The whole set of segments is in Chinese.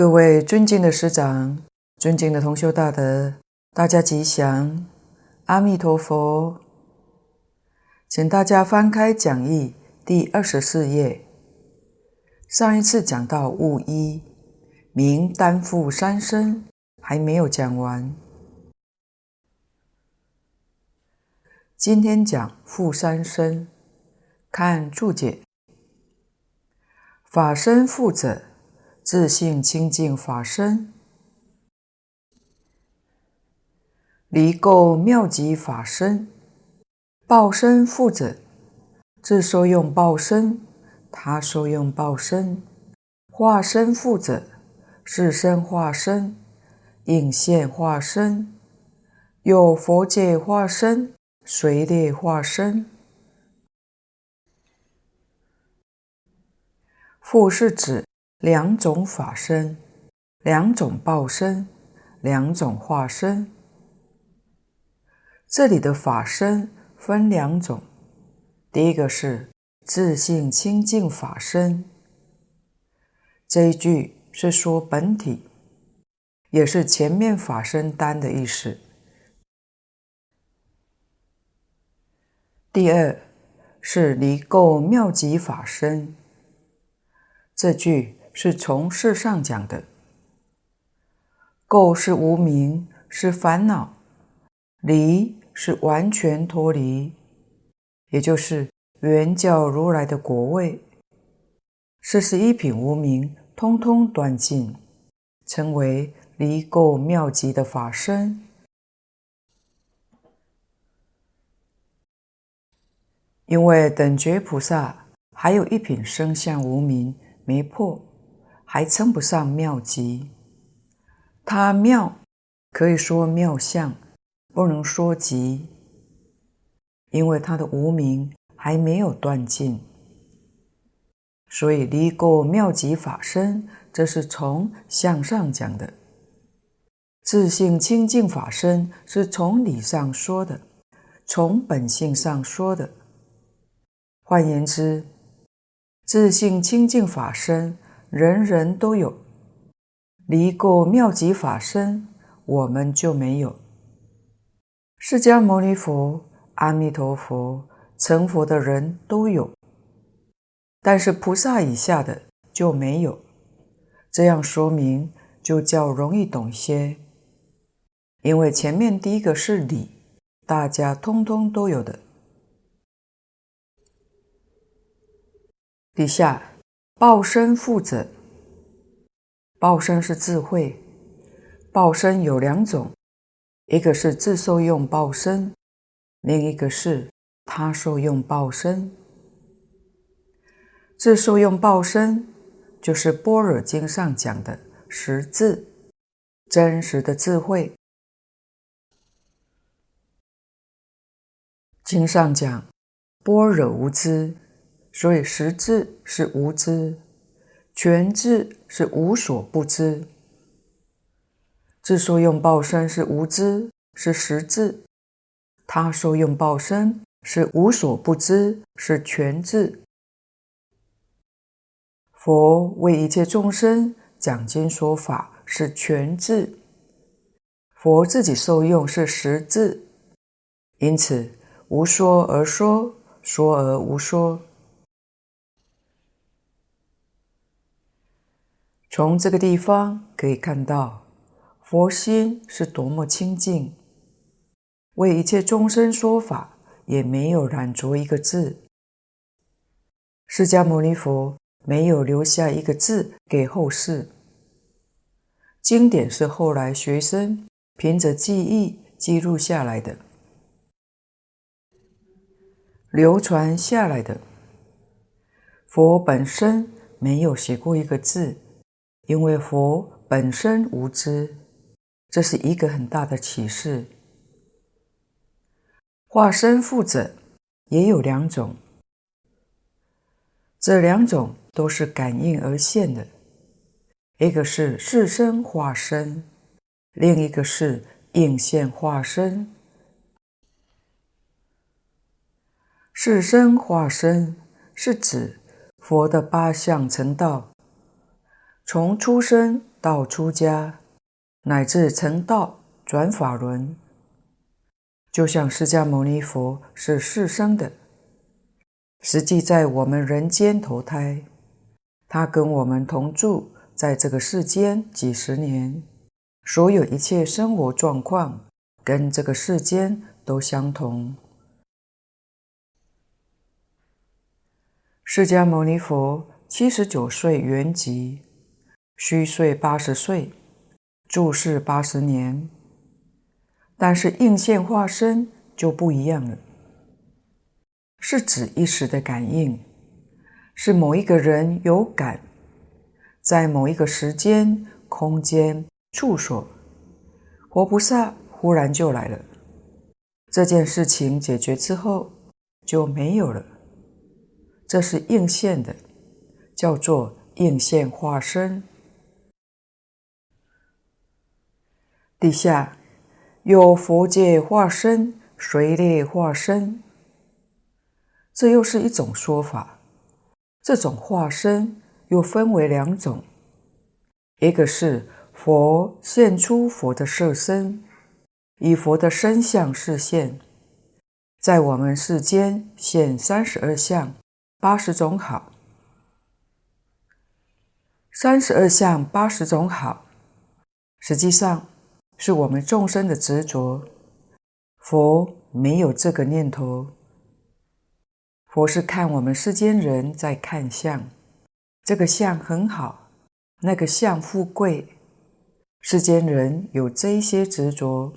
各位尊敬的师长，尊敬的同修大德，大家吉祥，阿弥陀佛。请大家翻开讲义第二十四页。上一次讲到物一，名担负三身，还没有讲完。今天讲负三身，看注解，法身负者。自性清净法身，离垢妙极法身，报身复者，自受用报身，他受用报身，化身负者，是身化身，应现化身，有佛界化身，随列化身，复是指。两种法身，两种报身，两种化身。这里的法身分两种，第一个是自性清净法身，这一句是说本体，也是前面法身单的意思。第二是离垢妙极法身，这句。是从事上讲的，垢是无明，是烦恼；离是完全脱离，也就是圆教如来的果位。四十一品无明，通通断尽，称为离垢妙极的法身。因为等觉菩萨还有一品生相无明没破。还称不上妙极，它妙可以说妙相，不能说极，因为它的无明还没有断尽，所以离垢妙极法身，这是从向上讲的；自性清净法身是从理上说的，从本性上说的。换言之，自性清净法身。人人都有，离垢妙极法身，我们就没有。释迦牟尼佛、阿弥陀佛成佛的人都有，但是菩萨以下的就没有。这样说明就较容易懂些，因为前面第一个是理，大家通通都有的。底下。报身负者，报身是智慧。报身有两种，一个是自受用报身，另一个是他受用报身。自受用报身就是《般若经》上讲的实智，真实的智慧。经上讲般若无知。所以实智是无知，全智是无所不知。自受用报身是无知，是实智；他受用报身是无所不知，是全智。佛为一切众生讲经说法是全智，佛自己受用是实智，因此无说而说，说而无说。从这个地方可以看到，佛心是多么清净，为一切众生说法，也没有染着一个字。释迦牟尼佛没有留下一个字给后世，经典是后来学生凭着记忆记录下来的，流传下来的。佛本身没有写过一个字。因为佛本身无知，这是一个很大的启示。化身负者也有两种，这两种都是感应而现的，一个是是身化身，另一个是应现化身。是身化身是指佛的八相成道。从出生到出家，乃至成道转法轮，就像释迦牟尼佛是世生的，实际在我们人间投胎，他跟我们同住在这个世间几十年，所有一切生活状况跟这个世间都相同。释迦牟尼佛七十九岁圆寂，虚岁八十岁，住世八十年。但是应现化身就不一样了，是指一时的感应，是某一个人有感，在某一个时间、空间、处所，活菩萨忽然就来了。这件事情解决之后就没有了。这是应现的，叫做应现化身。地下有佛界化身、随类化身，这又是一种说法。这种化身又分为两种，一个是佛现出佛的色身，以佛的身相示现，在我们世间现三十二相。八十种好，三十二相八十种好，实际上是我们众生的执着。佛没有这个念头，佛是看我们世间人在看相，这个相很好，那个相富贵，世间人有这些执着。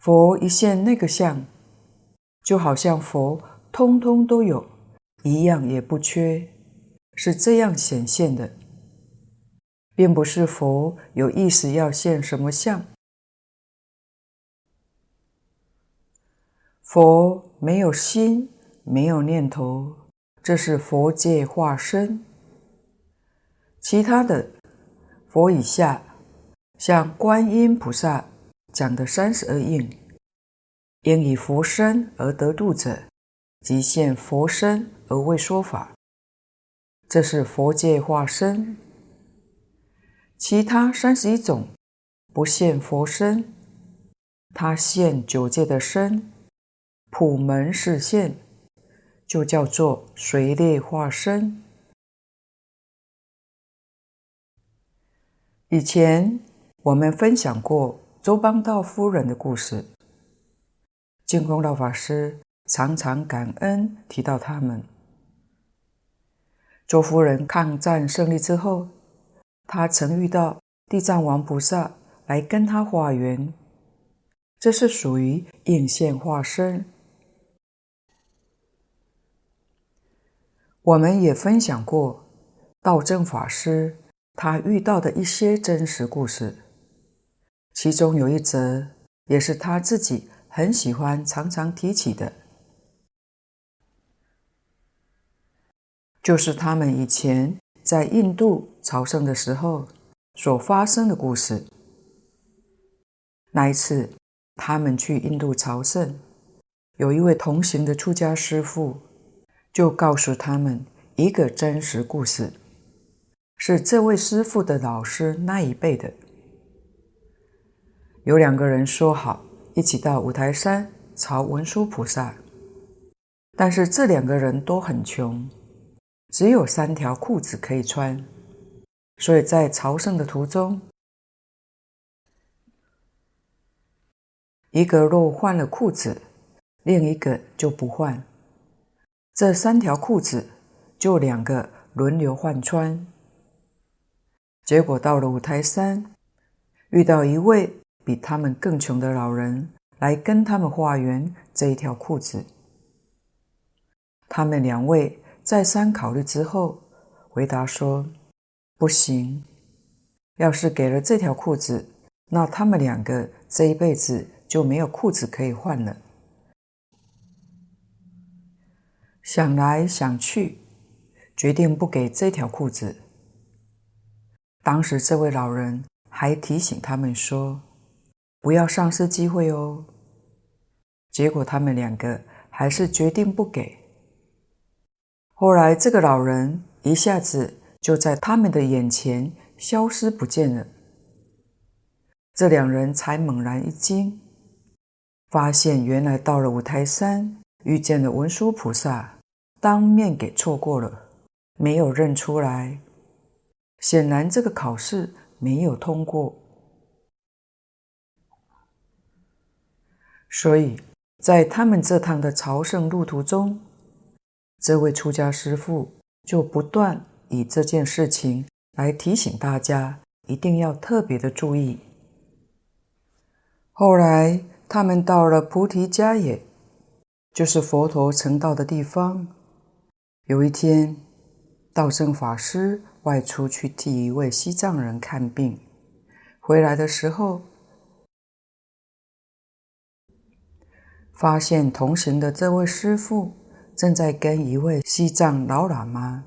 佛一现那个相，就好像佛。通通都有，一样也不缺，是这样显现的，并不是佛有意思要现什么相。佛没有心，没有念头，这是佛界化身。其他的佛以下，像观音菩萨讲的三十二应，应以佛身而得度者。即现佛身而为说法，这是佛界化身。其他三十一种不现佛身，他现九界的身，普门示现，就叫做随类化身。以前我们分享过周邦道夫人的故事，净空老法师。常常感恩提到他们。周夫人抗战胜利之后，他曾遇到地藏王菩萨来跟他化缘，这是属于应现化身。我们也分享过道正法师他遇到的一些真实故事，其中有一则也是他自己很喜欢常常提起的。就是他们以前在印度朝圣的时候所发生的故事。那一次，他们去印度朝圣，有一位同行的出家师父，就告诉他们一个真实故事，是这位师父的老师那一辈的。有两个人说好一起到五台山朝文殊菩萨，但是这两个人都很穷。只有三条裤子可以穿，所以在朝圣的途中，一个若换了裤子，另一个就不换。这三条裤子就两个轮流换穿。结果到了五台山，遇到一位比他们更穷的老人来跟他们化缘这一条裤子。他们两位。再三考虑之后，回答说：“不行，要是给了这条裤子，那他们两个这一辈子就没有裤子可以换了。”想来想去，决定不给这条裤子。当时这位老人还提醒他们说：“不要丧失机会哦。”结果他们两个还是决定不给。后来，这个老人一下子就在他们的眼前消失不见了。这两人才猛然一惊，发现原来到了五台山，遇见了文殊菩萨，当面给错过了，没有认出来。显然这个考试没有通过，所以在他们这趟的朝圣路途中，这位出家师父就不断以这件事情来提醒大家，一定要特别的注意。后来他们到了菩提迦耶，就是佛陀成道的地方。有一天，道正法师外出去替一位西藏人看病，回来的时候，发现同行的这位师父正在跟一位西藏老喇嘛，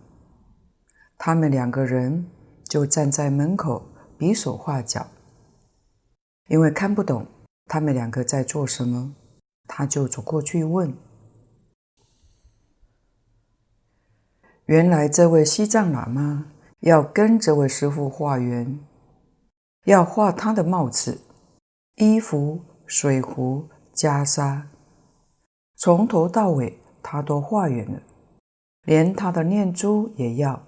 他们两个人就站在门口比手画脚，因为看不懂他们两个在做什么，他就走过去问。原来这位西藏喇嘛要跟这位师傅化缘，要画他的帽子、衣服、水壶、袈裟，从头到尾他都化缘了，连他的念珠也要。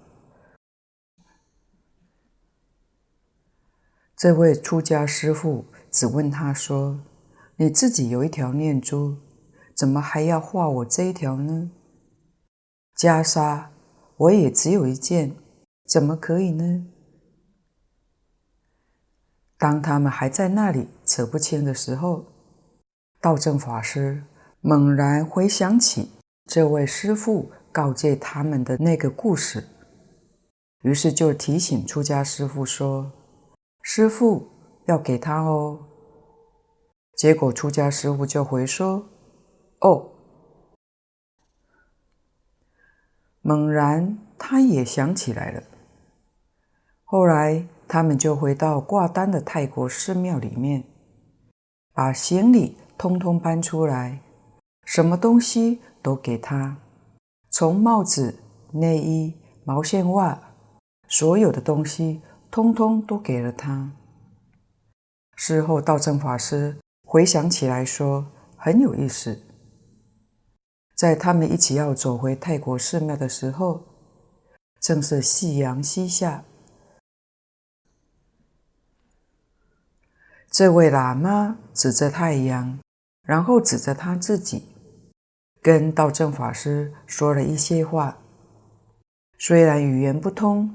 这位出家师父只问他说：“你自己有一条念珠，怎么还要画我这一条呢？”袈裟。我也只有一件，怎么可以呢？当他们还在那里扯不清的时候，道正法师猛然回想起这位师父告诫他们的那个故事，于是就提醒出家师父说：“师父要给他哦。”结果出家师父就回说：“哦。”猛然，他也想起来了。后来，他们就回到挂单的泰国寺庙里面，把行李通通搬出来，什么东西都给他，从帽子、内衣、毛线袜，所有的东西通通都给了他。事后，道正法师回想起来说，很有意思。在他们一起要走回泰国寺庙的时候，正是夕阳西下。这位喇嘛指着太阳，然后指着他自己，跟道正法师说了一些话。虽然语言不通，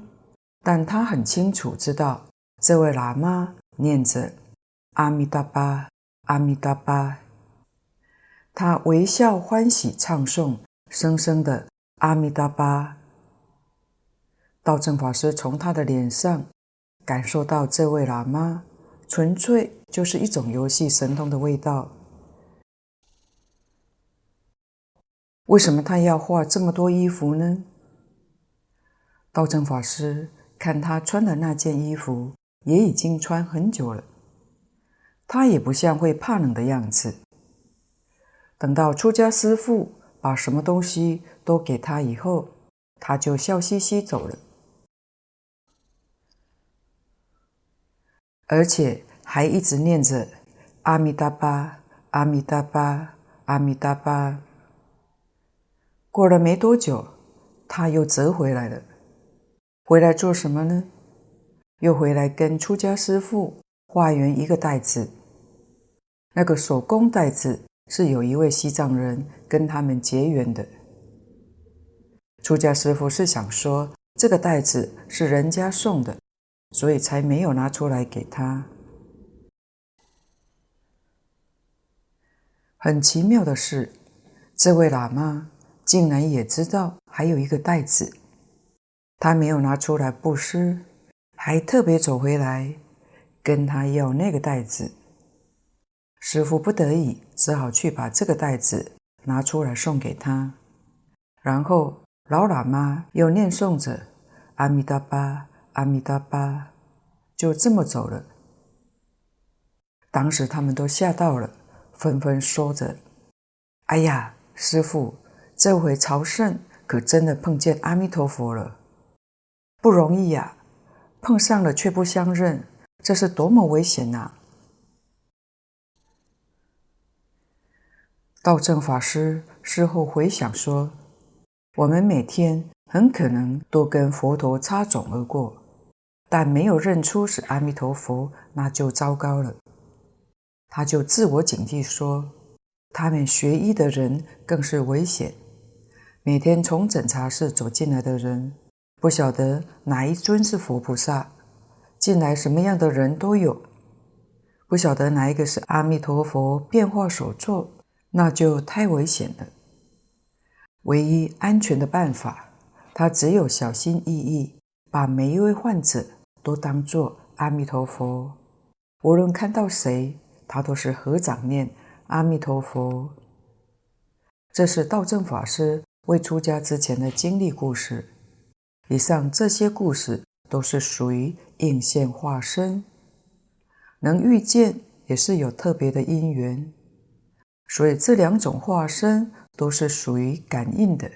但他很清楚知道这位喇嘛念着“阿弥达巴，阿弥达巴”。他微笑欢喜唱诵，声声的“阿弥达巴”。道正法师从他的脸上感受到，这位喇嘛纯粹就是一种游戏神通的味道。为什么他要画这么多衣服呢？道正法师看他穿的那件衣服也已经穿很久了，他也不像会怕冷的样子。等到出家师父把什么东西都给他以后，他就笑嘻嘻走了，而且还一直念着“阿弥达巴，阿弥达巴，阿弥达巴”。过了没多久，他又折回来了。回来做什么呢？又回来跟出家师父化缘一个袋子，那个手工袋子。是有一位西藏人跟他们结缘的。出家师父是想说，这个袋子是人家送的，所以才没有拿出来给他。很奇妙的是，这位喇嘛竟然也知道还有一个袋子，他没有拿出来布施，还特别走回来跟他要那个袋子。师傅不得已，只好去把这个袋子拿出来送给他。然后老喇嘛又念诵着“阿弥达巴，阿弥达巴”，就这么走了。当时他们都吓到了，纷纷说着：“哎呀，师傅，这回朝圣可真的碰见阿弥陀佛了！不容易呀！碰上了却不相认，这是多么危险呐！道正法师事后回想说：“我们每天很可能都跟佛陀擦踵而过，但没有认出是阿弥陀佛，那就糟糕了。”他就自我警惕说：“他们学医的人更是危险。每天从诊察室走进来的人，不晓得哪一尊是佛菩萨，进来什么样的人都有，不晓得哪一个是阿弥陀佛变化所作。”那就太危险了。唯一安全的办法，他只有小心翼翼，把每一位患者都当作阿弥陀佛。无论看到谁，他都是合掌念阿弥陀佛。这是道正法师未出家之前的经历故事。以上这些故事都是属于应现化身，能遇见也是有特别的因缘。所以这两种化身都是属于感应的。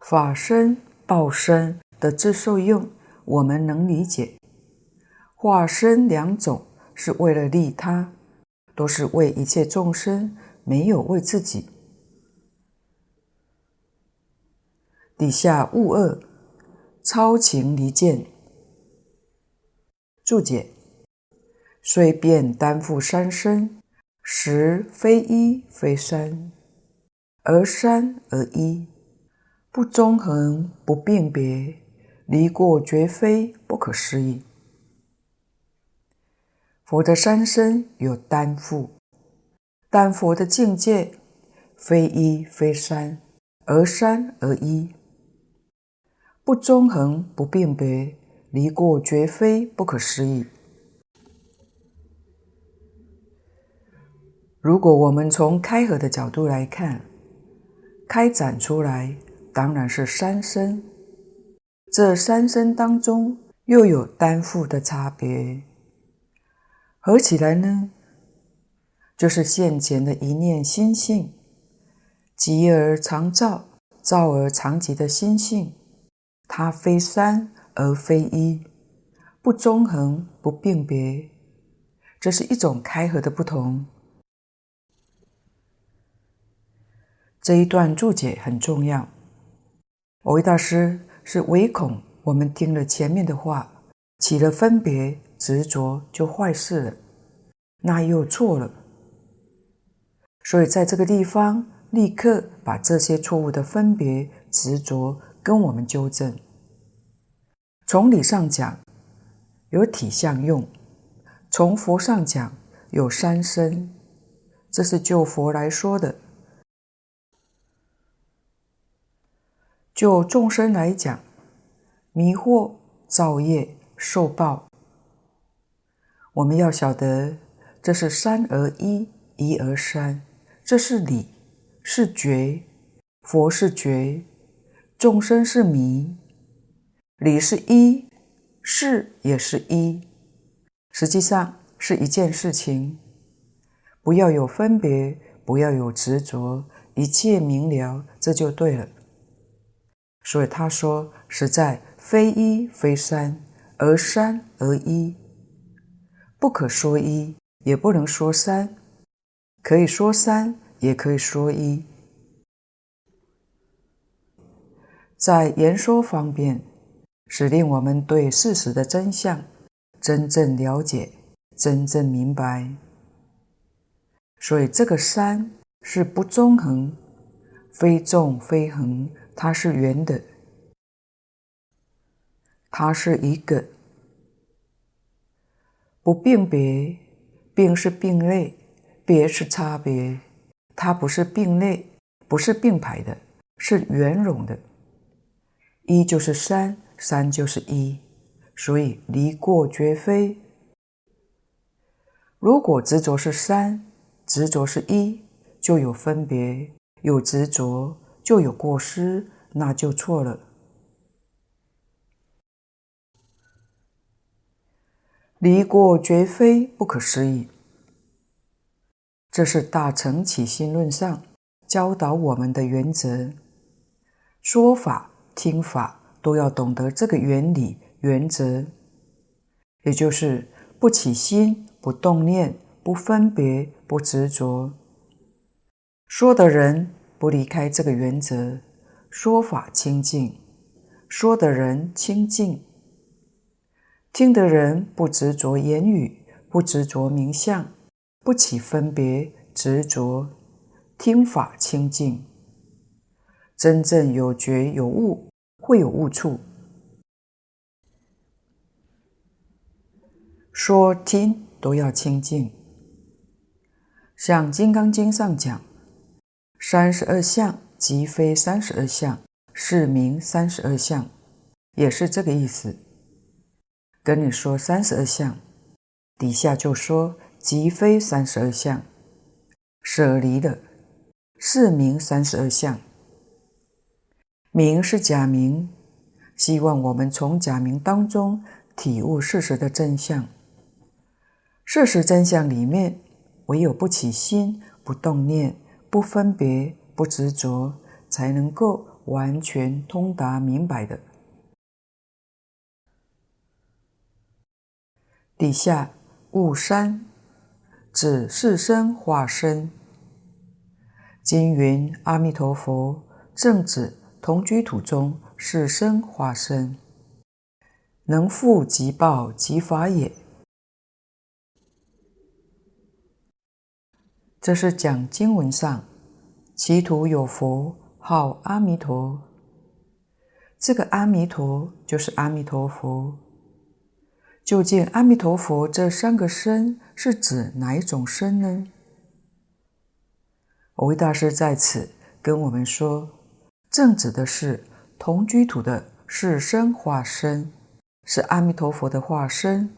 法身、报身的自受用，我们能理解；化身两种是为了利他，都是为一切众生，没有为自己。底下物二，超情离见。注解。虽便担负三身，实非一非三，而三而一，不中横，不辨别，离过绝非不可思议。佛的三身有担负，但佛的境界非一非三，而三而一，不中横，不辨别，离过绝非不可思议。如果我们从开合的角度来看，开展出来当然是三生，这三生当中又有担负的差别，合起来呢，就是现前的一念心性，寂而常照，照而常寂的心性，它非三而非一，不中横，不并别，这是一种开合的不同。这一段注解很重要。蕅益大师是唯恐我们听了前面的话，起了分别执着就坏事了，那又错了。所以在这个地方立刻把这些错误的分别执着跟我们纠正。从理上讲，有体相用；从佛上讲，有三身。这是就佛来说的。就众生来讲，迷惑、造业、受报，我们要晓得，这是三而一，一而三，这是理，是觉，佛是觉，众生是迷，理是一，事也是一，实际上是一件事情。不要有分别，不要有执着，一切明了，这就对了。所以他说：“实在非一非三，而三而一，不可说一，也不能说三，可以说三，也可以说一。在言说方面，是令我们对事实的真相真正了解、真正明白。所以这个三是不中横，非纵非横。”它是圆的，它是一个不并别，并是并类，别是差别。它不是并类，不是并排的，是圆融的。一就是三，三就是一，所以离过绝非。如果执着是三，执着是一，就有分别，有执着。就有过失，那就错了。离过绝非不可思议，这是大乘起心论上教导我们的原则。说法听法都要懂得这个原理原则，也就是不起心、不动念、不分别、不执着。说的人不离开这个原则，说法清净，说的人清净。听的人不执着言语，不执着名相，不起分别执着，听法清净。真正有觉有悟，会有悟处。说听都要清净。像《金刚经》上讲，三十二相即非三十二相，是名三十二相，也是这个意思。跟你说三十二相，底下就说即非三十二相，舍离了，是名三十二相。名是假名，希望我们从假名当中体悟事实的真相。事实真相里面，唯有不起心、不动念、不分别、不执着，才能够完全通达明白的。底下悟三，指是身化身。经云：阿弥陀佛，正指同居土中是身化身，能复即报即法也。这是讲经文上，其土有佛号阿弥陀，这个阿弥陀就是阿弥陀佛。究竟阿弥陀佛这三个身是指哪一种身呢？蕅益大师在此跟我们说，正指的是同居土的四身化身，是阿弥陀佛的化身。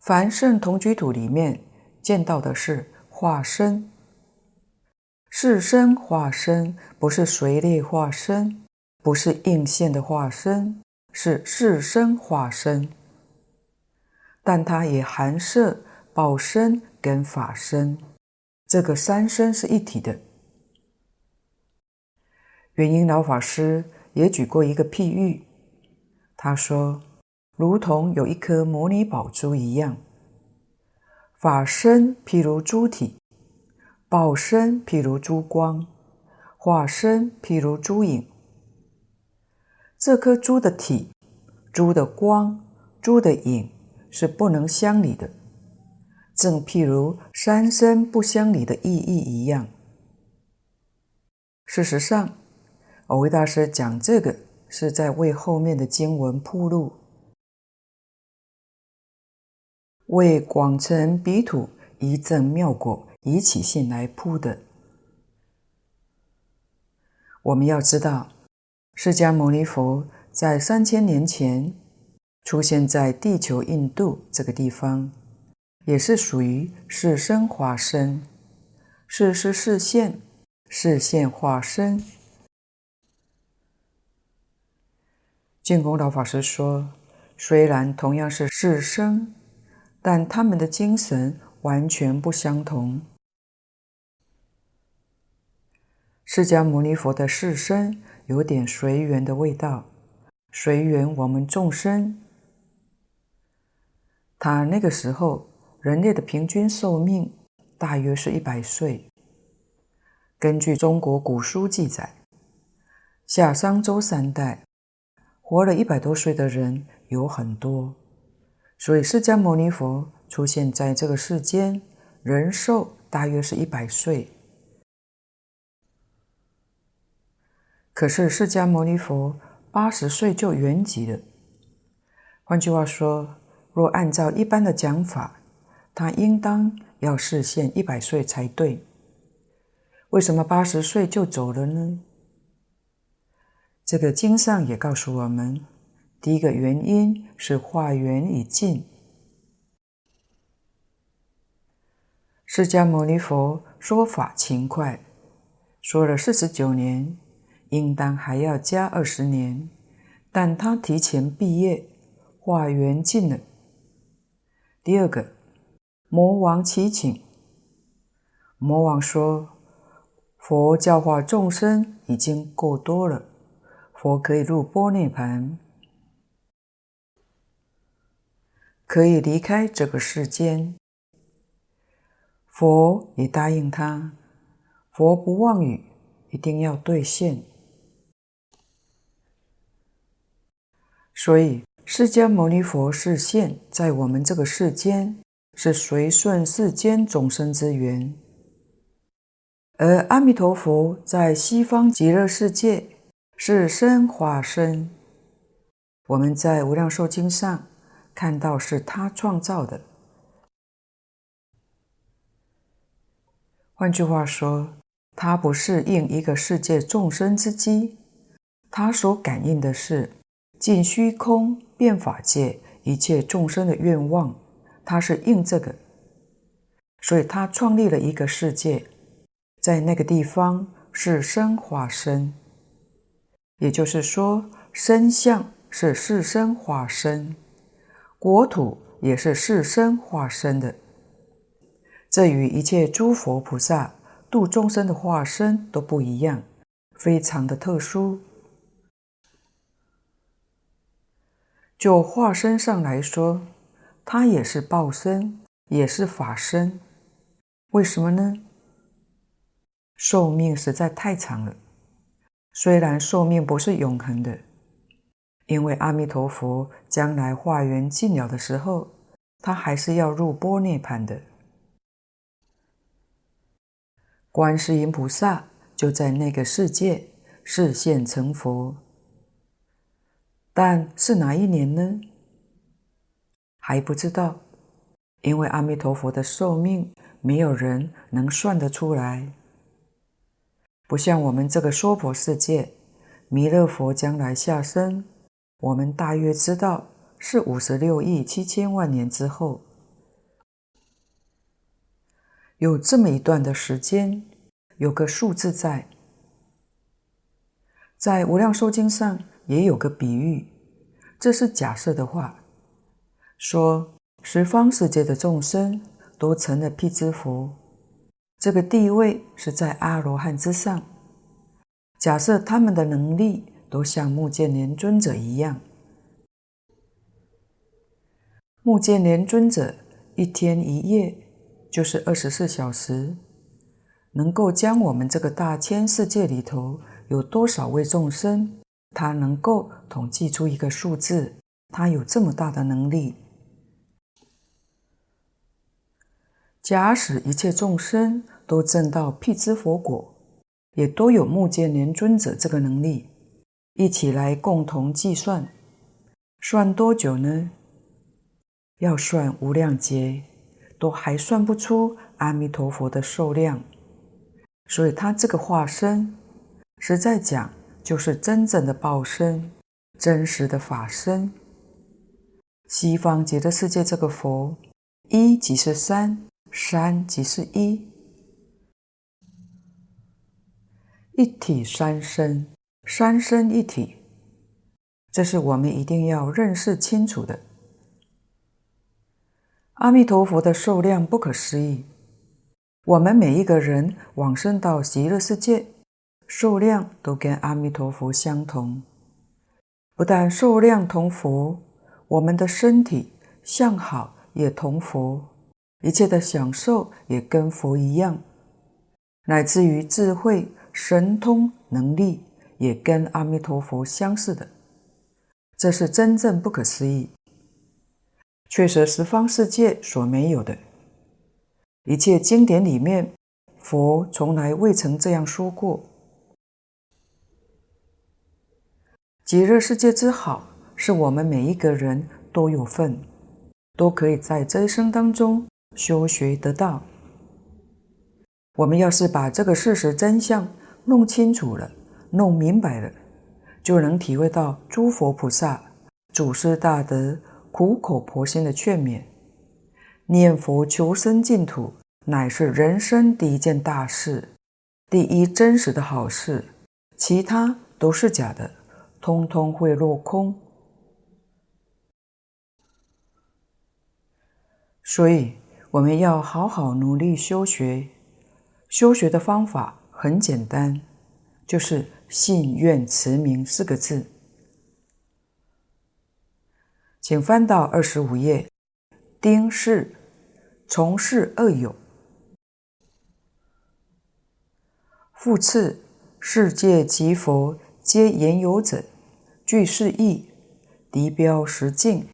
凡圣同居土里面见到的是化身，是身化身不是随类化身。不是应现的化身，是四身化身，但它也含摄报身跟法身，这个三身是一体的。圆瑛老法师也举过一个譬喻，他说，如同有一颗摩尼宝珠一样，法身譬如珠体，报身譬如珠光，化身譬如珠影。这颗珠的体、珠的光、珠的影是不能相离的，正譬如三身不相离的意义一样。事实上，蕅益大师讲这个是在为后面的经文铺路，为广成彼土一证妙果以起信来铺的。我们要知道。释迦牟尼佛在三千年前出现在地球印度这个地方，也是属于四身化身，是是示现，示现化身。净空老法师说，虽然同样是四身，但他们的精神完全不相同。释迦牟尼佛的四身。有点随缘的味道，随缘我们众生。他那个时候，人类的平均寿命大约是一百岁。根据中国古书记载，夏商周三代活了一百多岁的人有很多，所以释迦牟尼佛出现在这个世间，人寿大约是一百岁。可是释迦牟尼佛八十岁就圆寂了。换句话说，若按照一般的讲法，他应当要示现一百岁才对。为什么八十岁就走了呢？这个经上也告诉我们，第一个原因是化缘已尽。释迦牟尼佛说法勤快，说了四十九年。应当还要加二十年，但他提前毕业，化缘尽了。第二个，魔王祈请，魔王说：“佛教化众生已经够多了，佛可以入般涅槃，可以离开这个世间。佛也答应他，佛不妄语，一定要兑现。所以，释迦牟尼佛是现，在我们这个世间，是随顺世间众生之缘；而阿弥陀佛在西方极乐世界是身化身。我们在《无量寿经》上看到，是他创造的。换句话说，他不是应一个世界众生之机，他所感应的是。尽虚空遍法界一切众生的愿望，他是应这个，所以他创立了一个世界，在那个地方是身化身，也就是说，身相是是身化身，国土也是是身化身的。这与一切诸佛菩萨度众生的化身都不一样，非常的特殊。就化身上来说，它也是报身，也是法身。为什么呢？寿命实在太长了。虽然寿命不是永恒的，因为阿弥陀佛将来化缘尽了的时候，他还是要入般涅槃的。观世音菩萨就在那个世界示现成佛。但是哪一年呢？还不知道，因为阿弥陀佛的寿命，没有人能算得出来。不像我们这个娑婆世界，弥勒佛将来下生，我们大约知道是五十六亿七千万年之后，有这么一段的时间，有个数字在，在《无量寿经》上。也有个比喻，这是假设的话，说十方世界的众生都成了辟支佛，这个地位是在阿罗汉之上。假设他们的能力都像目犍连尊者一样，目犍连尊者一天一夜就是二十四小时，能够将我们这个大千世界里头有多少位众生。他能够统计出一个数字，他有这么大的能力。假使一切众生都证到辟支佛果，也都有目犍连尊者这个能力，一起来共同计算，算多久呢？要算无量劫，都还算不出阿弥陀佛的寿量。所以他这个化身，实在讲。就是真正的报身，真实的法身。西方极乐世界这个佛，一即是三，三即是一，一体三身，三身一体，这是我们一定要认识清楚的。阿弥陀佛的数量不可思议，我们每一个人往生到极乐世界。数量都跟阿弥陀佛相同，不但数量同佛，我们的身体相好也同佛，一切的享受也跟佛一样，乃至于智慧、神通、能力也跟阿弥陀佛相似的，这是真正不可思议，确实十方世界所没有的。一切经典里面，佛从来未曾这样说过。极乐世界之好，是我们每一个人都有份，都可以在这一生当中修学得到。我们要是把这个事实真相弄清楚了、弄明白了，就能体会到诸佛菩萨、祖师大德苦口婆心的劝勉：念佛求生净土，乃是人生第一件大事，第一真实的好事，其他都是假的。通通会落空，所以我们要好好努力修学。修学的方法很简单，就是信愿持名四个字。请翻到二十五页，丁氏，从事二有。复次，世界及佛皆言有者，具是意，敌标实境，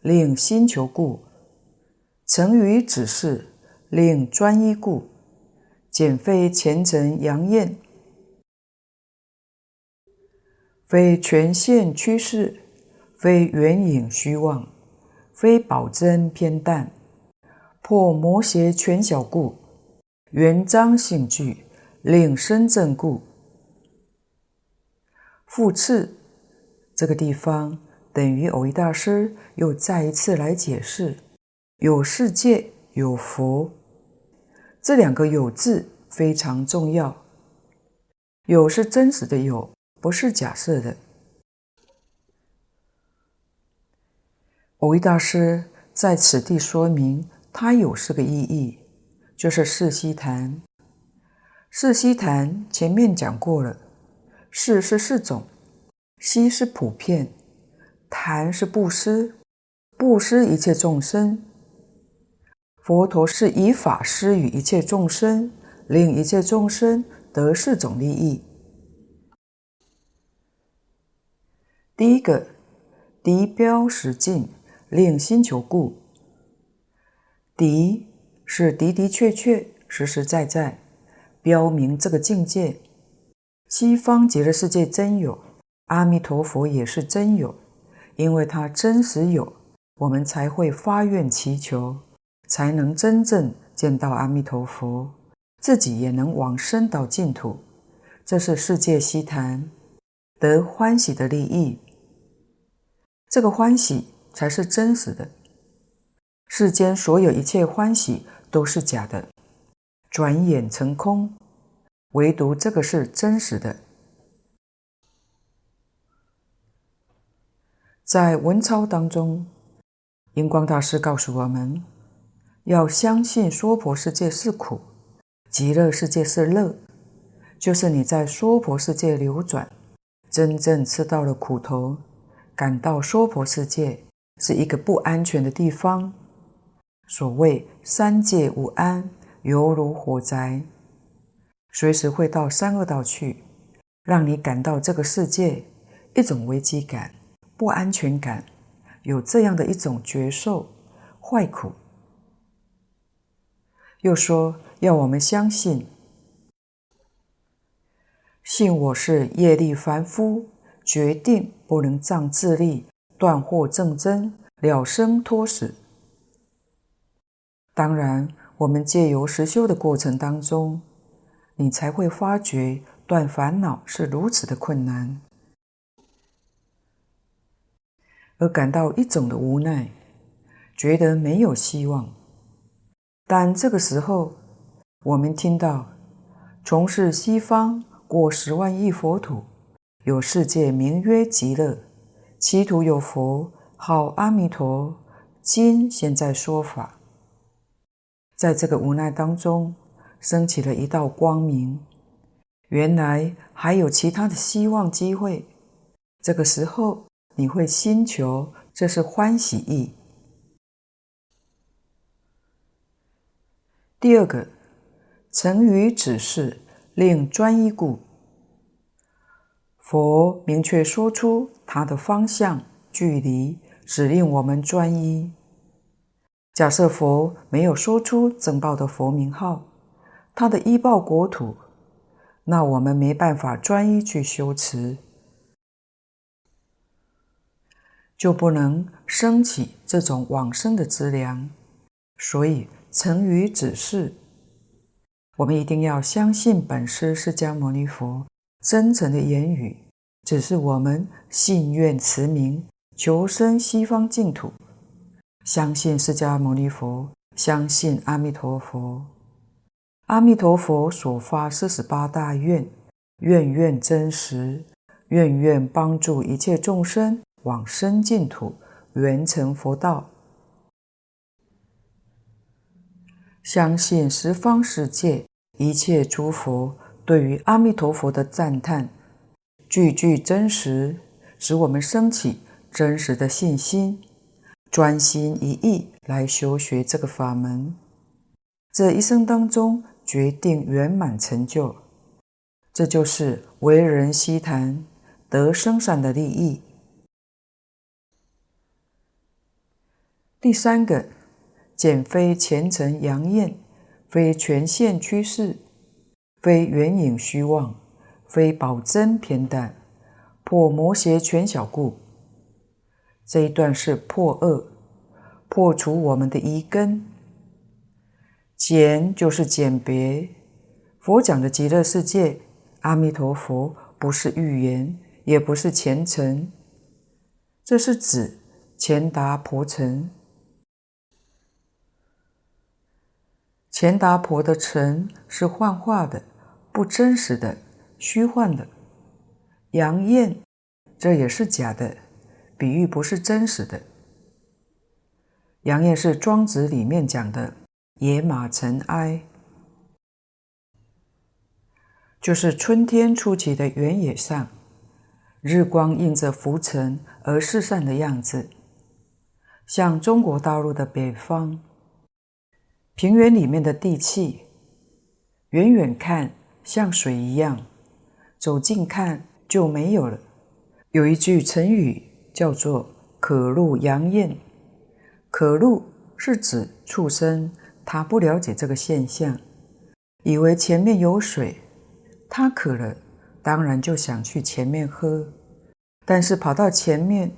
令心求故，成于止事，令专一故，简非前尘扬焰，非权限趋势，非缘影虚妄，非宝真偏淡，破魔邪全小故，圆彰性具。令身正故，复次，这个地方等于蕅益大师又再一次来解释：有世界，有佛，这两个“有”字非常重要。有是真实的有，不是假设的。蕅益大师在此地说明，他有四个意义，就是四悉檀。四悉檀前面讲过了，四是四种，悉是普遍，檀是布施，布施一切众生。佛陀是以法施与一切众生，令一切众生得四种利益。第一个，敌标实境，令心求故。敌是的的确确、实实在在。标明这个境界，西方极乐世界真有，阿弥陀佛也是真有，因为他真实有，我们才会发愿祈求，才能真正见到阿弥陀佛，自己也能往生到净土。这是世界悉檀，得欢喜的利益。这个欢喜才是真实的，世间所有一切欢喜都是假的。转眼成空，唯独这个是真实的。在文钞当中，印光大师告诉我们，要相信娑婆世界是苦，极乐世界是乐，就是你在娑婆世界流转，真正吃到了苦头，感到娑婆世界是一个不安全的地方。所谓三界无安。犹如火灾，随时会到三恶道去，让你感到这个世界一种危机感、不安全感，有这样的一种觉受、坏苦。又说要我们相信，信我是业力凡夫，决定不能仗自力断惑证真，了生脱死。当然。我们借由实修的过程当中，你才会发觉断烦恼是如此的困难，而感到一种的无奈，觉得没有希望。但这个时候，我们听到从事西方过十万亿佛土，有世界名曰极乐，其土有佛号阿弥陀，今现在说法。在这个无奈当中，升起了一道光明。原来还有其他的希望机会。这个时候，你会心求，这是欢喜意。第二个，成于指示，令专一故。佛明确说出他的方向、距离，指令我们专一。假设佛没有说出正报的佛名号，他的依报国土，那我们没办法专一去修持，就不能升起这种往生的资粮。所以成于止事，我们一定要相信本师释迦牟尼佛真诚的言语，只是我们信愿持名，求生西方净土。相信释迦牟尼佛，相信阿弥陀佛。阿弥陀佛所发四十八大愿，愿愿真实，愿愿帮助一切众生往生净土，圆成佛道。相信十方世界一切诸佛对于阿弥陀佛的赞叹，句句真实，使我们升起真实的信心，专心一意来修学这个法门，这一生当中决定圆满成就。这就是为人希谈得生善的利益。第三个，见非前尘扬焰，非权现趋势，非缘影虚妄，非宝真偏淡，破魔邪全小故。这一段是破恶，破除我们的疑根。简就是简别，佛讲的极乐世界，阿弥陀佛不是预言，也不是前尘，这是指前达婆尘。钱达婆的尘是幻化的、不真实的、虚幻的；杨艳这也是假的，比喻不是真实的。杨艳是庄子里面讲的野马尘埃，就是春天初起的原野上，日光映着浮尘而四散的样子，像中国大陆的北方。平原里面的地气，远远看像水一样，走近看就没有了。有一句成语叫做“可入阳艳”，可入是指畜生，他不了解这个现象，以为前面有水，他渴了，当然就想去前面喝，但是跑到前面，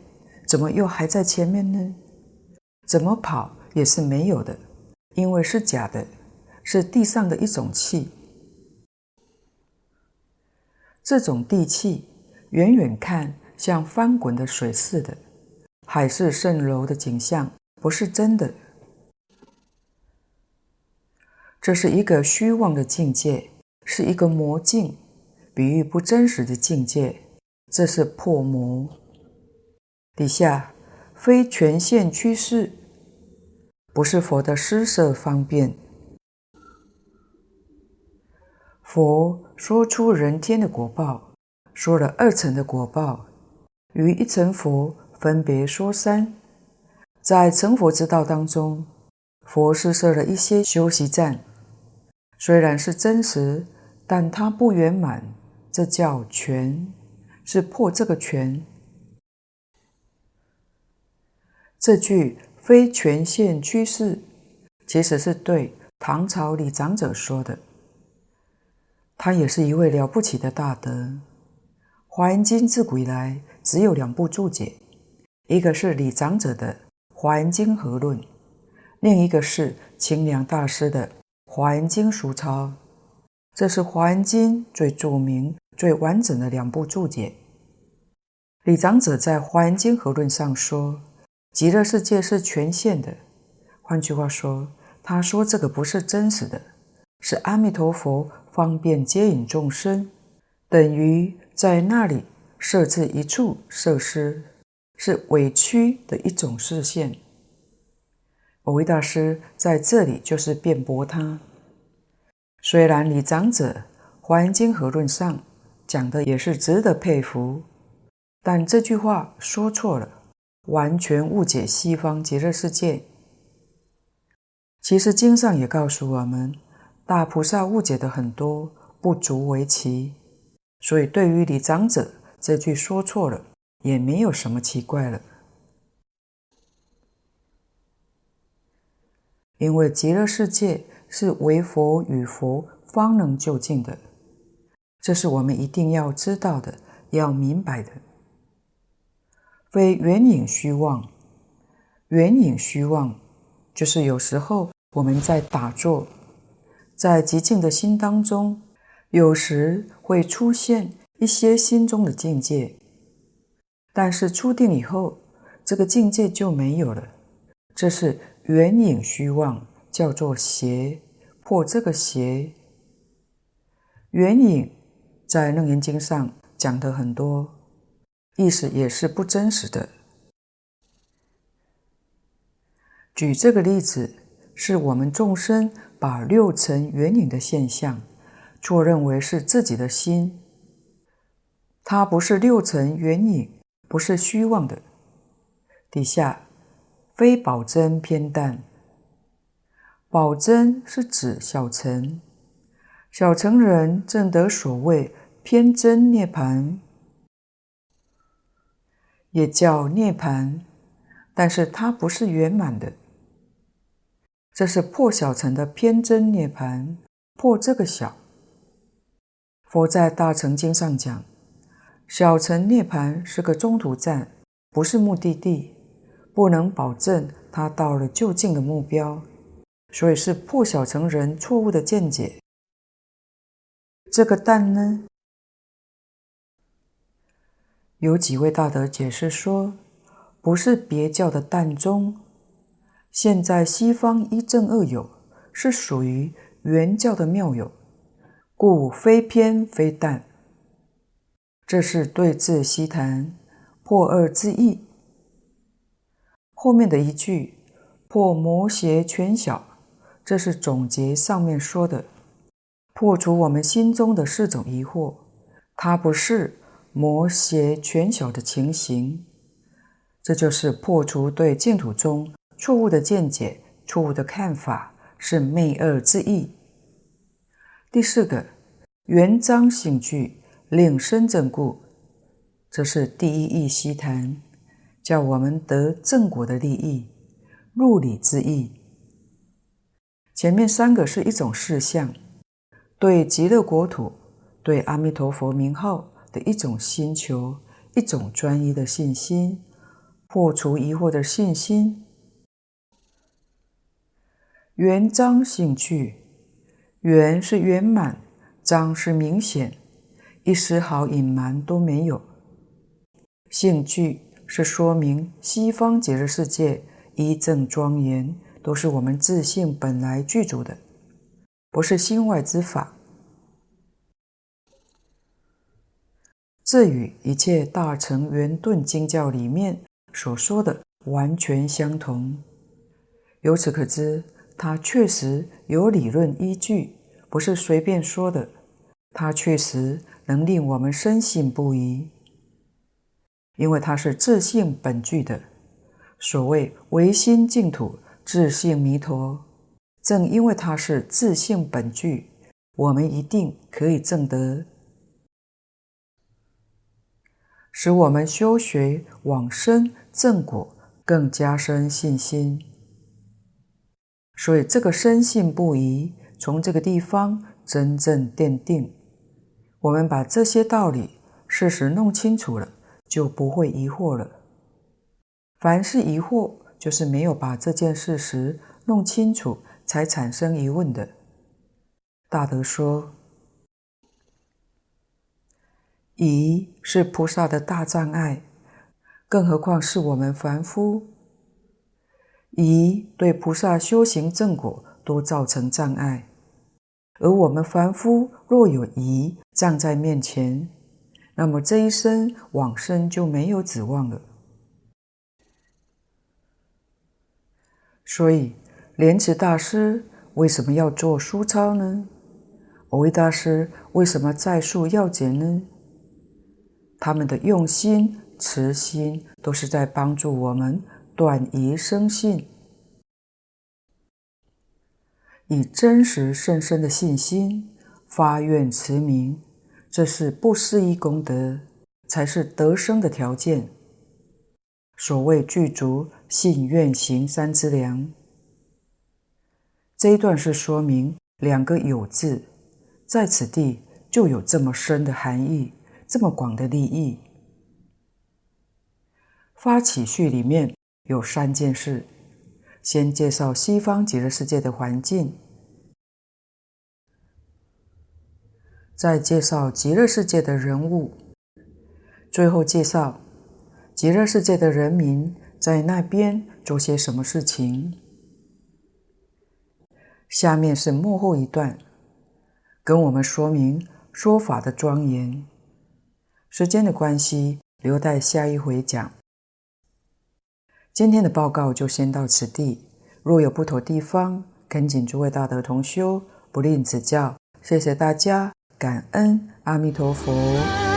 怎么又还在前面呢？怎么跑也是没有的。因为是假的，是地上的一种气。这种地气，远远看像翻滚的水似的，海市蜃楼的景象，不是真的。这是一个虚妄的境界，是一个魔境，比喻不真实的境界。这是破魔。底下非权现趋势。不是佛的施设方便，佛说出人天的果报，说了二层的果报，于一层佛分别说三，在成佛之道当中，佛施设了一些休息站，虽然是真实，但它不圆满，这叫权，是破这个权。这句。非权现趋势，其实是对唐朝李长者说的。他也是一位了不起的大德。《华严经》自古以来只有两部注解，一个是李长者的《华严经合论》，另一个是清凉大师的《华严经俗钞》。这是《华严经》最著名、最完整的两部注解。李长者在《华严经合论》上说。极乐世界是全现的，换句话说，他说这个不是真实的，是阿弥陀佛方便接引众生，等于在那里设置一处设施，是委屈的一种示现。蕅益大师在这里就是辩驳他。虽然李长者《华严经合论》上讲的也是值得佩服，但这句话说错了。完全误解西方极乐世界。其实经上也告诉我们，大菩萨误解的很多，不足为奇。所以对于李长者这句说错了，也没有什么奇怪了。因为极乐世界是唯佛与佛方能究竟的，这是我们一定要知道的，要明白的。非缘影虚妄，缘影虚妄，就是有时候我们在打坐，在寂静的心当中，有时会出现一些心中的境界，但是出定以后，这个境界就没有了，这是缘影虚妄，叫做邪，破这个邪。缘影在《楞严经》上讲的很多。意思也是不真实的。举这个例子，是我们众生把六尘缘影的现象错认为是自己的心，它不是六尘缘影，不是虚妄的。底下非宝真偏淡，宝真是指小乘，小乘人正得所谓偏真涅槃，也叫涅槃，但是它不是圆满的。这是破小乘的偏真涅槃，破这个小。佛在大乘经上讲，小乘涅槃是个中途站，不是目的地，不能保证他到了就近的目标，所以是破小乘人错误的见解。这个蛋呢，有几位大德解释说，不是别教的但宗。现在西方一正二有，是属于原教的妙有，故非偏非淡。这是对治西谈破二之意。后面的一句破魔邪全小，这是总结上面说的，破除我们心中的四种疑惑。它不是魔邪权小的情形，这就是破除对净土中。错误的见解，错误的看法，是昧二之意。第四个，圆彰性具，令生正故，这是第一义希谈，叫我们得正果的利益，入理之意。前面三个是一种事项，对极乐国土、对阿弥陀佛名号的一种心求，一种专一的信心，破除疑惑的信心。圆彰性具，圆是圆满，彰是明显，一丝毫隐瞒都没有。性具是说明西方极乐世界一正庄严，都是我们自性本来具足的，不是心外之法。这与一切大乘圆顿经教里面所说的完全相同。由此可知。它确实有理论依据，不是随便说的。它确实能令我们深信不疑，因为它是自信本具的。所谓唯心净土，自信弥陀。正因为它是自信本具，我们一定可以证得，使我们修学往生正果更加深信心。所以，这个深信不疑，从这个地方真正奠定。我们把这些道理、事实弄清楚了，就不会疑惑了。凡是疑惑，就是没有把这件事实弄清楚，才产生疑问的。大德说，疑是菩萨的大障碍，更何况是我们凡夫。疑对菩萨修行正果都造成障碍，而我们凡夫若有疑站在面前，那么这一生往生就没有指望了。所以，莲池大师为什么要做书钞呢？蕅益大师为什么在述要解呢？他们的用心、慈心，都是在帮助我们。断疑生信，以真实甚深的信心发愿持名，这是不思议功德，才是得生的条件。所谓具足信愿行三资粮。这一段是说明两个有字，在此地就有这么深的含义，这么广的利益。发起序里面。有三件事：先介绍西方极乐世界的环境，再介绍极乐世界的人物，最后介绍极乐世界的人民在那边做些什么事情。下面是幕后一段，跟我们说明说法的庄严。时间的关系，留待下一回讲。今天的报告就先到此地，若有不妥地方，恳请诸位大德同修不吝指教，谢谢大家，感恩阿弥陀佛。